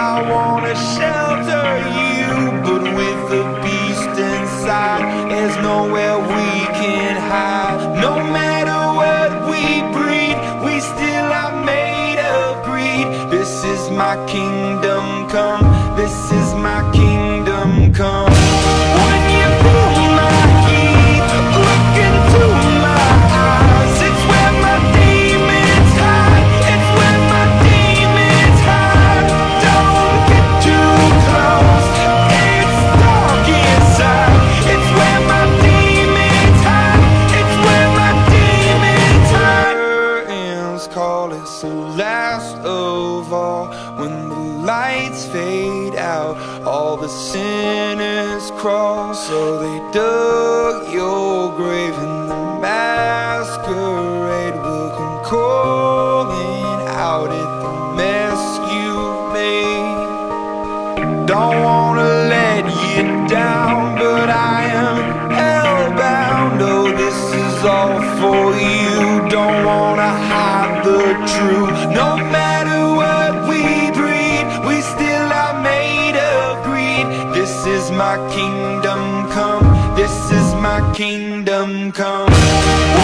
I wanna kingdom come.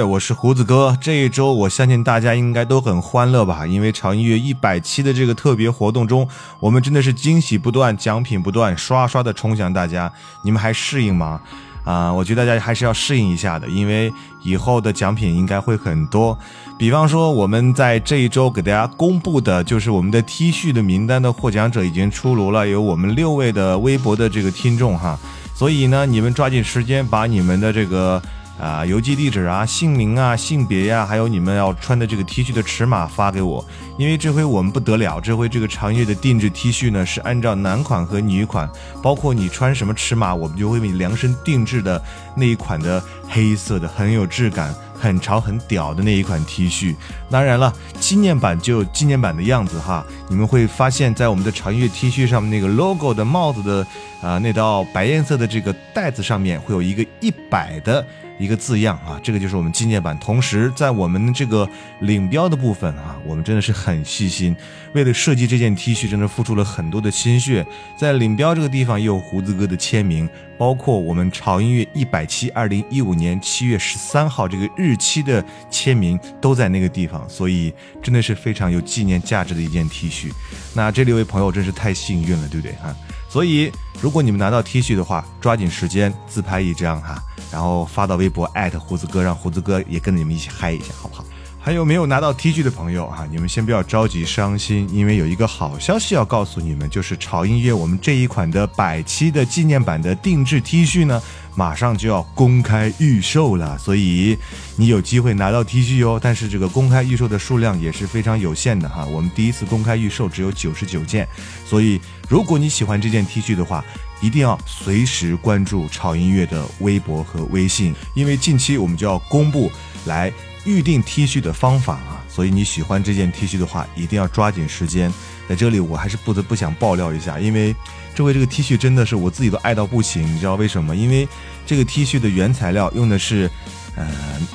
我是胡子哥。这一周我相信大家应该都很欢乐吧，因为潮音乐一百期的这个特别活动中，我们真的是惊喜不断，奖品不断，刷刷的冲向大家。你们还适应吗？啊、我觉得大家还是要适应一下的，因为以后的奖品应该会很多。比方说，我们在这一周给大家公布的就是我们的 T 恤的名单的获奖者已经出炉了，有我们六位的微博的这个听众哈。所以呢，你们抓紧时间把你们的这个啊、邮寄地址啊、姓名啊、性别呀、还有你们要穿的这个 T 恤的尺码发给我，因为这回我们不得了，这回这个长月的定制 T 恤呢是按照男款和女款，包括你穿什么尺码，我们就会为你量身定制的那一款的黑色的很有质感。很潮很屌的那一款 T 恤，当然了，纪念版就有纪念版的样子哈。你们会发现在我们的长月 T 恤上面那个 logo 的帽子的啊，那道白颜色的这个带子上面会有一个一百的一个字样啊，这个就是我们纪念版。同时，在我们这个领标的部分啊，我们真的是很细心，为了设计这件 T 恤，真的付出了很多的心血。在领标这个地方也有胡子哥的签名，包括我们潮音乐一百期二零一五年七月十三号这个日期的签名都在那个地方，所以真的是非常有纪念价值的一件 T 恤。那这六位朋友真是太幸运了，对不对哈？所以，如果你们拿到 T 恤的话，抓紧时间自拍一张哈，然后发到微博艾特胡子哥，让胡子哥也跟着你们一起嗨一下，好不好？还有没有拿到 T 恤的朋友啊？你们先不要着急伤心，因为有一个好消息要告诉你们，就是潮音乐我们这一款的百期的纪念版的定制 T 恤呢，马上就要公开预售了，所以你有机会拿到 T 恤哟。但是这个公开预售的数量也是非常有限的哈，我们第一次公开预售只有九十九件，所以如果你喜欢这件 T 恤的话，一定要随时关注潮音乐的微博和微信，因为近期我们就要公布来。预定 T 恤的方法啊，所以你喜欢这件 T 恤的话，一定要抓紧时间。在这里，我还是不得不想爆料一下，因为这回这个 T 恤真的是我自己都爱到不行。你知道为什么？因为这个 T 恤的原材料用的是，呃，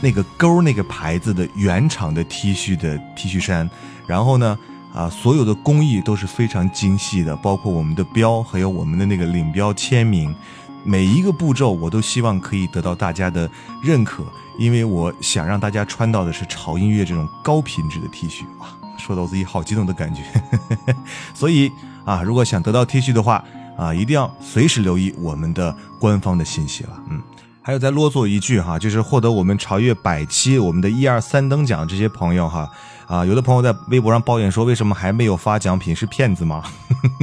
那个勾那个牌子的原厂的 T 恤的 T 恤衫，然后呢，啊，所有的工艺都是非常精细的，包括我们的标，还有我们的那个领标签名，每一个步骤我都希望可以得到大家的认可。因为我想让大家穿到的是潮音乐这种高品质的 T 恤哇，说到我自己好激动的感觉。所以啊，如果想得到 T 恤的话啊，一定要随时留意我们的官方的信息了。嗯，还有再啰嗦一句哈，就是获得我们超越百期我们的一二三等奖这些朋友哈啊，有的朋友在微博上抱怨说，为什么还没有发奖品？是骗子吗？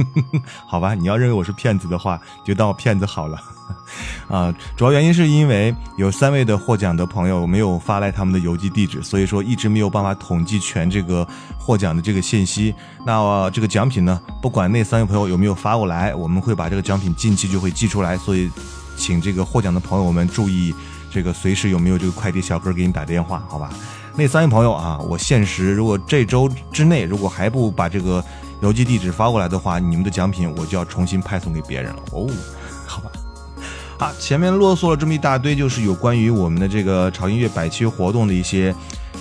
好吧，你要认为我是骗子的话，就当我骗子好了。啊，主要原因是因为有三位的获奖的朋友没有发来他们的邮寄地址，所以说一直没有办法统计全这个获奖的这个信息。那这个奖品呢，不管那三位朋友有没有发过来，我们会把这个奖品近期就会寄出来。所以，请这个获奖的朋友们注意，这个随时有没有这个快递小哥给你打电话，好吧？那三位朋友啊，我限时，如果这周之内如果还不把这个邮寄地址发过来的话，你们的奖品我就要重新派送给别人了哦，好吧？好，前面啰嗦了这么一大堆，就是有关于我们的这个潮音乐百期活动的一些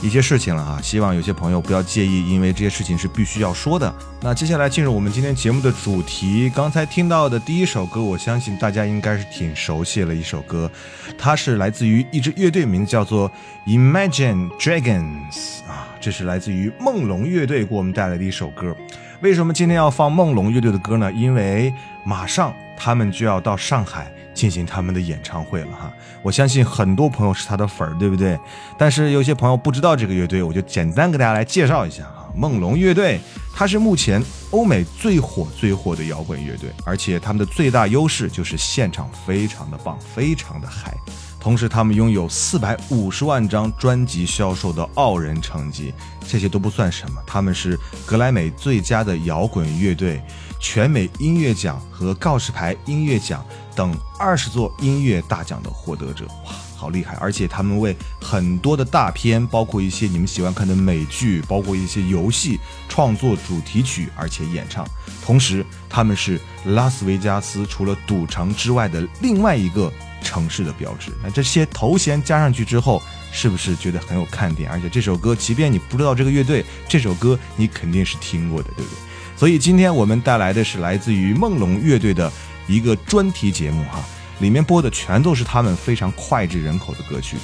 一些事情了啊。希望有些朋友不要介意，因为这些事情是必须要说的。那接下来进入我们今天节目的主题，刚才听到的第一首歌，我相信大家应该是挺熟悉的一首歌，它是来自于一支乐队，名字叫做 Imagine Dragons 啊，这是来自于梦龙乐队给我们带来的一首歌。为什么今天要放梦龙乐队的歌呢？因为马上他们就要到上海。进行他们的演唱会了哈，我相信很多朋友是他的粉儿，对不对？但是有些朋友不知道这个乐队，我就简单给大家来介绍一下啊。梦龙乐队，它是目前欧美最火最火的摇滚乐队，而且他们的最大优势就是现场非常的棒，非常的嗨。同时，他们拥有四百五十万张专辑销售的傲人成绩，这些都不算什么，他们是格莱美最佳的摇滚乐队。全美音乐奖和告示牌音乐奖等二十座音乐大奖的获得者，哇，好厉害！而且他们为很多的大片，包括一些你们喜欢看的美剧，包括一些游戏创作主题曲，而且演唱。同时，他们是拉斯维加斯除了赌场之外的另外一个城市的标志。那这些头衔加上去之后，是不是觉得很有看点？而且这首歌，即便你不知道这个乐队，这首歌你肯定是听过的，对不对？所以今天我们带来的是来自于梦龙乐队的一个专题节目哈，里面播的全都是他们非常脍炙人口的歌曲。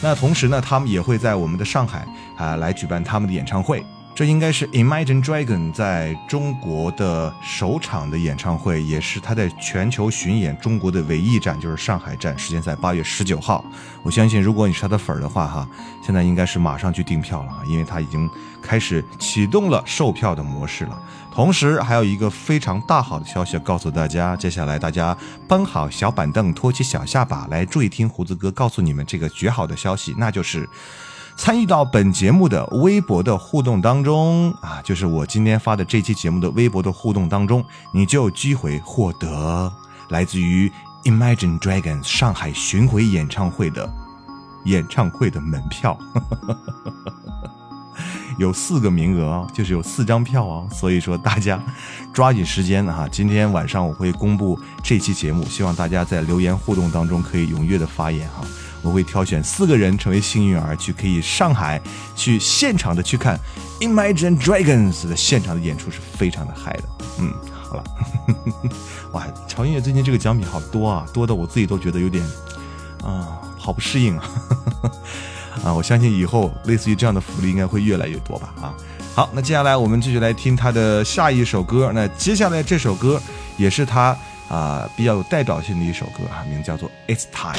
那同时呢，他们也会在我们的上海啊来举办他们的演唱会。这应该是 Imagine Dragon 在中国的首场的演唱会，也是他在全球巡演中国的唯一站，就是上海站，时间在八月十九号。我相信，如果你是他的粉儿的话，哈，现在应该是马上去订票了啊，因为他已经开始启动了售票的模式了。同时，还有一个非常大好的消息要告诉大家，接下来大家搬好小板凳，托起小下巴，来注意听胡子哥告诉你们这个绝好的消息，那就是。参与到本节目的微博的互动当中啊，就是我今天发的这期节目的微博的互动当中，你就有机会获得来自于 Imagine Dragons 上海巡回演唱会的演唱会的门票。有四个名额，就是有四张票啊，所以说大家抓紧时间哈。今天晚上我会公布这期节目，希望大家在留言互动当中可以踊跃的发言哈。我会挑选四个人成为幸运儿，去可以上海去现场的去看 Imagine Dragons 的现场的演出是非常的嗨的。嗯，好了，哇，潮音乐最近这个奖品好多啊，多的我自己都觉得有点啊，好不适应啊。啊，我相信以后类似于这样的福利应该会越来越多吧。啊，好，那接下来我们继续来听他的下一首歌。那接下来这首歌也是他啊比较有代表性的一首歌啊，名字叫做 It's Time。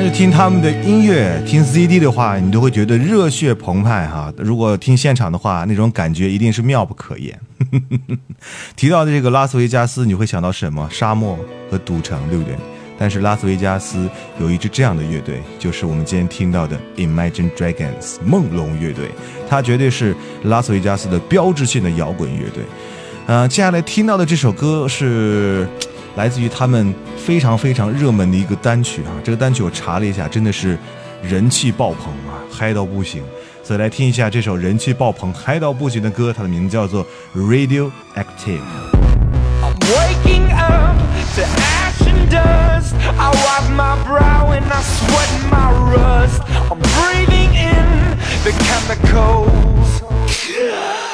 但是听他们的音乐，听 CD 的话，你都会觉得热血澎湃哈。如果听现场的话，那种感觉一定是妙不可言。提到的这个拉斯维加斯，你会想到什么？沙漠和赌城，对不对？但是拉斯维加斯有一支这样的乐队，就是我们今天听到的 Imagine Dragons 梦龙乐队，它绝对是拉斯维加斯的标志性的摇滚乐队。呃，接下来听到的这首歌是。来自于他们非常非常热门的一个单曲啊，这个单曲我查了一下，真的是人气爆棚啊，嗨到不行。所以来听一下这首人气爆棚、嗨到不行的歌，它的名字叫做《Radioactive》。The chemicals. Yeah.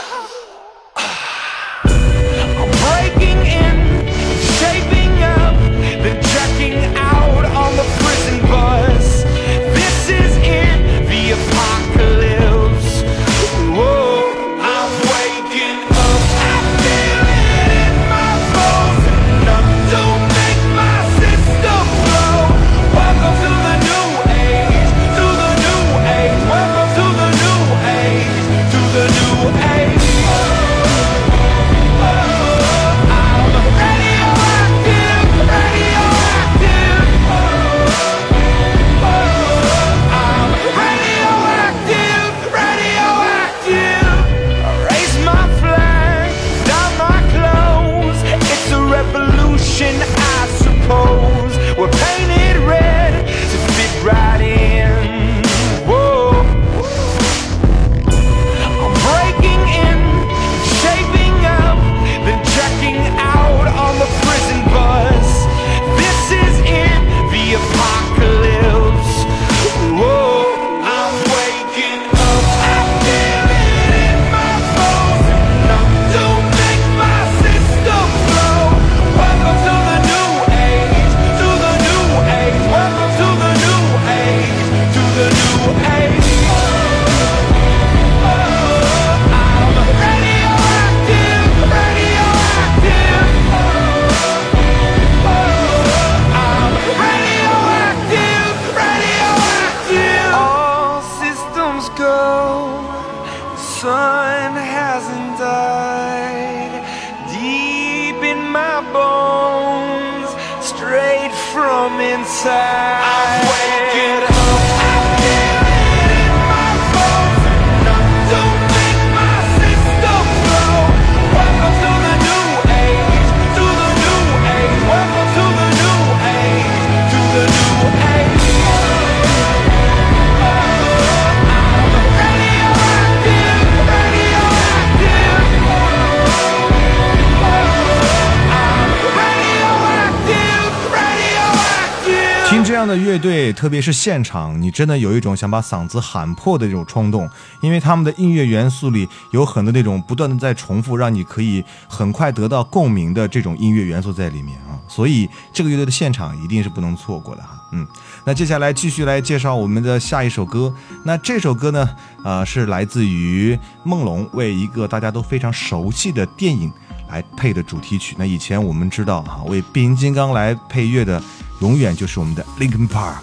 样的乐队，特别是现场，你真的有一种想把嗓子喊破的这种冲动，因为他们的音乐元素里有很多那种不断的在重复，让你可以很快得到共鸣的这种音乐元素在里面啊，所以这个乐队的现场一定是不能错过的哈。嗯，那接下来继续来介绍我们的下一首歌，那这首歌呢，呃，是来自于梦龙为一个大家都非常熟悉的电影。来配的主题曲。那以前我们知道哈、为变形金刚来配乐的永远就是我们的 Linkin Park，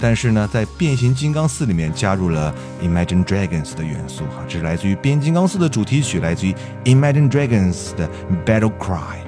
但是呢，在变形金刚四里面加入了 Imagine Dragons 的元素哈，这是来自于变形金刚四的主题曲，来自于 Imagine Dragons 的 Battle Cry。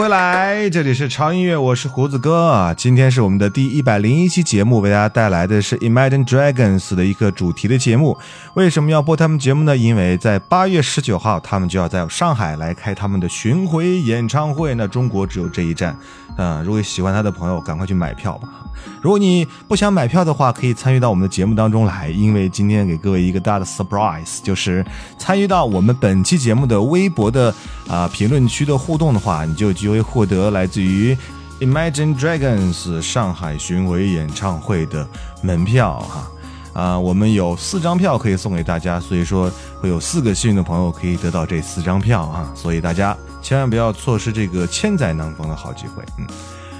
回来，这里是超音乐，我是胡子哥啊。今天是我们的第一百零一期节目，为大家带来的是 Imagine Dragons 的一个主题的节目。为什么要播他们节目呢？因为在八月十九号，他们就要在上海来开他们的巡回演唱会。那中国只有这一站。嗯，如果喜欢他的朋友，赶快去买票吧。如果你不想买票的话，可以参与到我们的节目当中来。因为今天给各位一个大的 surprise，就是参与到我们本期节目的微博的啊评论区的互动的话，你就就。会获得来自于 Imagine Dragons 上海巡回演唱会的门票哈。啊，我们有四张票可以送给大家，所以说会有四个幸运的朋友可以得到这四张票啊，所以大家千万不要错失这个千载难逢的好机会。嗯，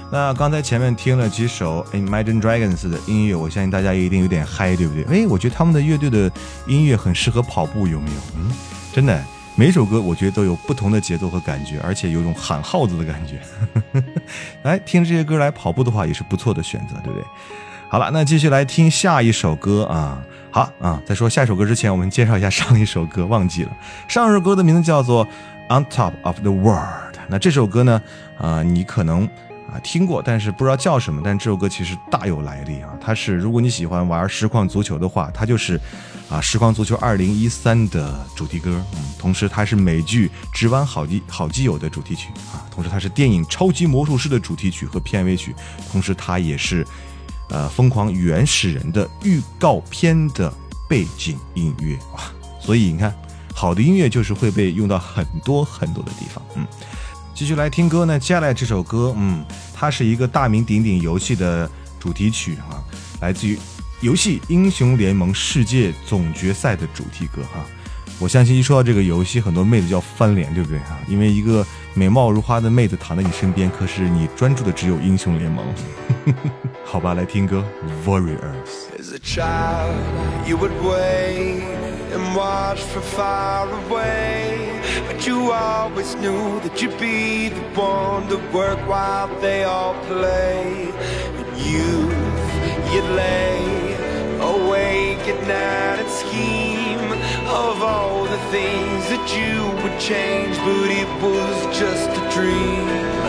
那刚才前面听了几首 Imagine Dragons 的音乐，我相信大家一定有点嗨，对不对？诶、哎，我觉得他们的乐队的音乐很适合跑步，有没有？嗯，真的。每首歌我觉得都有不同的节奏和感觉，而且有种喊号子的感觉。来听这些歌来跑步的话，也是不错的选择，对不对？好了，那继续来听下一首歌啊。好啊，在说下一首歌之前，我们介绍一下上一首歌，忘记了。上一首歌的名字叫做《On Top of the World》。那这首歌呢，啊，你可能啊听过，但是不知道叫什么。但这首歌其实大有来历啊。它是，如果你喜欢玩实况足球的话，它就是啊实况足球二零一三的主题歌。嗯，同时它是美剧《直弯好基好基友》的主题曲啊。同时它是电影《超级魔术师》的主题曲和片尾曲。同时它也是。呃，疯狂原始人的预告片的背景音乐哇，所以你看，好的音乐就是会被用到很多很多的地方。嗯，继续来听歌呢，接下来这首歌，嗯，它是一个大名鼎鼎游戏的主题曲啊，来自于游戏《英雄联盟世界总决赛》的主题歌哈。我相信一说到这个游戏，很多妹子就要翻脸，对不对哈？因为一个美貌如花的妹子躺在你身边，可是你专注的只有英雄联盟。好吧，来听歌，Warriors。You and watch from far away. But you always knew that you'd be the one to work while they all play. And youth, you'd lay awake at night and scheme of all the things that you would change, but it was just a dream.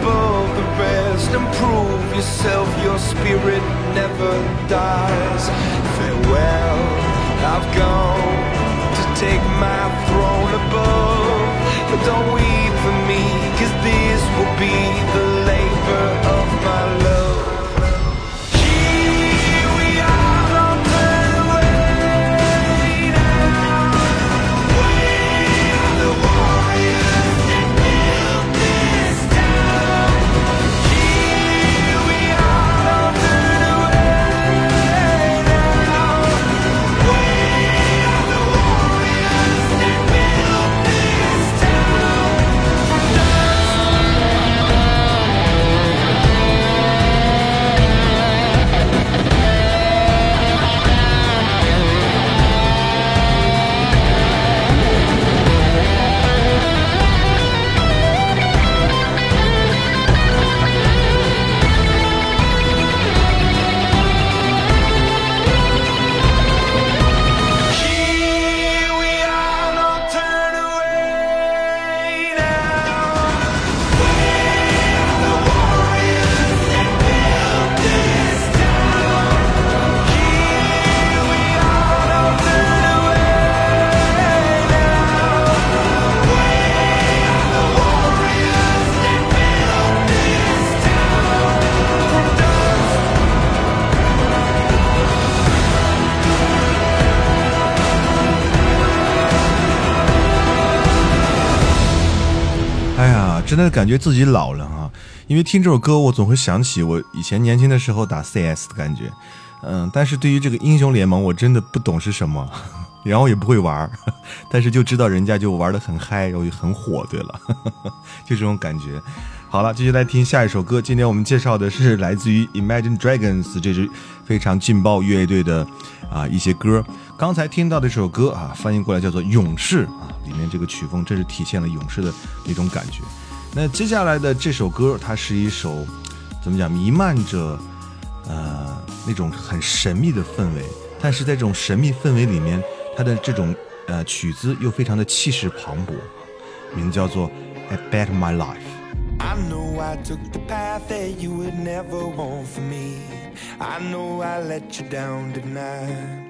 Above the rest and prove yourself. Your spirit never dies. Farewell, I've gone to take my throne above. But don't weep for me, cause this will be the labor of my love. 真的感觉自己老了啊！因为听这首歌，我总会想起我以前年轻的时候打 CS 的感觉。嗯，但是对于这个英雄联盟，我真的不懂是什么，然后也不会玩儿，但是就知道人家就玩的很嗨，然后就很火。对了，就这种感觉。好了，继续来听下一首歌。今天我们介绍的是来自于 Imagine Dragons 这支非常劲爆乐队的啊一些歌。刚才听到的这首歌啊，翻译过来叫做《勇士》啊，里面这个曲风真是体现了勇士的那种感觉。那接下来的这首歌，它是一首怎么讲，弥漫着呃那种很神秘的氛围，但是在这种神秘氛围里面，它的这种呃曲子又非常的气势磅礴，名字叫做《I Bet My Life》。I know I took the path that you would never want for me. I know I let you down tonight.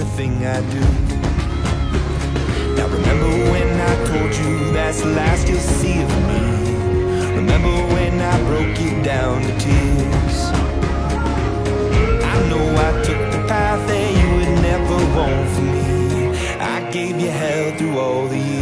Everything I do. Now remember when I told you that's the last you'll see of me. Remember when I broke you down to tears. I know I took the path that you would never want for me. I gave you hell through all the years.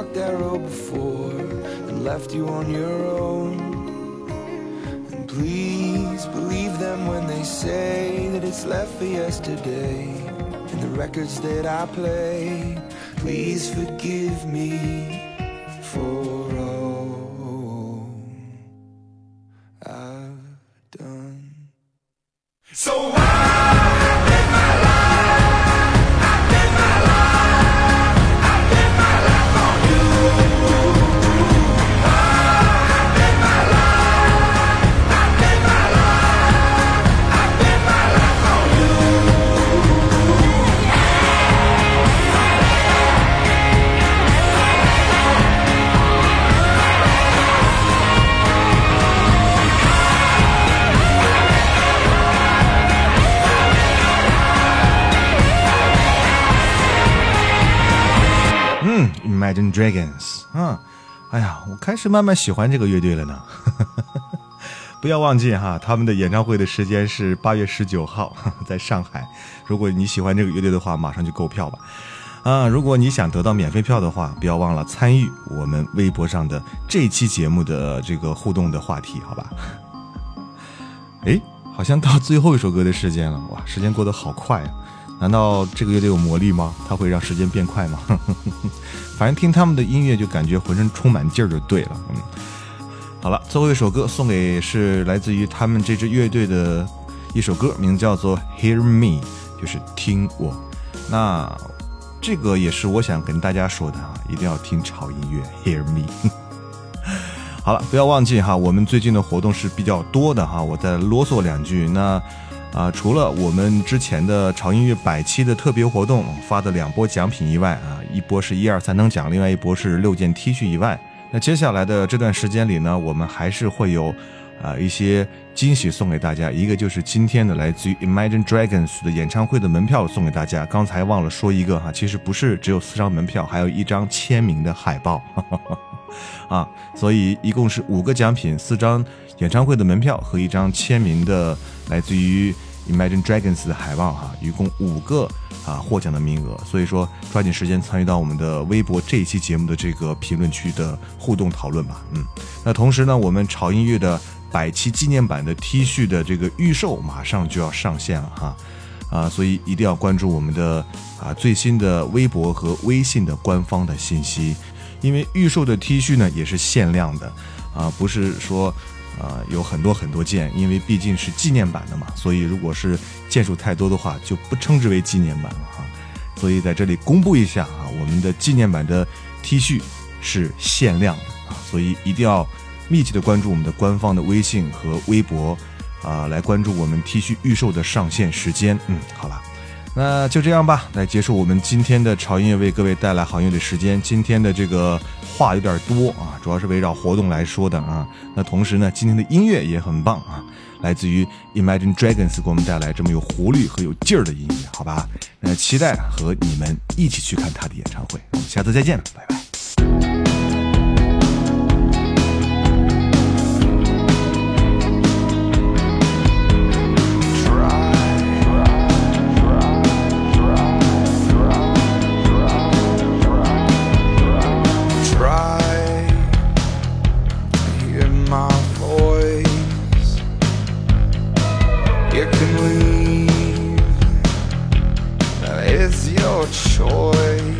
Walked that road before and left you on your own. And please believe them when they say that it's left for yesterday. And the records that I play, please forgive me for 开始慢慢喜欢这个乐队了呢。不要忘记哈，他们的演唱会的时间是八月十九号，在上海。如果你喜欢这个乐队的话，马上就购票吧。啊，如果你想得到免费票的话，不要忘了参与我们微博上的这期节目的这个互动的话题，好吧？哎，好像到最后一首歌的时间了，哇，时间过得好快啊！难道这个乐队有魔力吗？它会让时间变快吗？反正听他们的音乐就感觉浑身充满劲儿就对了。嗯，好了，最后一首歌送给是来自于他们这支乐队的一首歌，名字叫做《Hear Me》，就是听我。那这个也是我想跟大家说的啊，一定要听潮音乐《Hear Me》。好了，不要忘记哈，我们最近的活动是比较多的哈，我再啰嗦两句。那啊，除了我们之前的潮音乐百期的特别活动发的两波奖品以外啊，一波是一二三等奖，另外一波是六件 T 恤以外，那接下来的这段时间里呢，我们还是会有啊一些惊喜送给大家。一个就是今天的来自于 Imagine Dragons 的演唱会的门票送给大家。刚才忘了说一个哈，其实不是只有四张门票，还有一张签名的海报。啊，所以一共是五个奖品，四张演唱会的门票和一张签名的来自于 Imagine Dragons 的海报哈，一共五个啊获奖的名额。所以说，抓紧时间参与到我们的微博这一期节目的这个评论区的互动讨论吧。嗯，那同时呢，我们潮音乐的百期纪念版的 T 恤的这个预售马上就要上线了哈。啊，所以一定要关注我们的啊最新的微博和微信的官方的信息。因为预售的 T 恤呢也是限量的，啊，不是说啊有很多很多件，因为毕竟是纪念版的嘛，所以如果是件数太多的话，就不称之为纪念版了哈。所以在这里公布一下啊，我们的纪念版的 T 恤是限量的啊，所以一定要密切的关注我们的官方的微信和微博啊，来关注我们 T 恤预售的上线时间。嗯，好了。那就这样吧，来结束我们今天的潮音乐，为各位带来好音乐的时间。今天的这个话有点多啊，主要是围绕活动来说的啊。那同时呢，今天的音乐也很棒啊，来自于 Imagine Dragons 给我们带来这么有活力和有劲儿的音乐，好吧？那期待和你们一起去看他的演唱会，我们下次再见，拜拜。他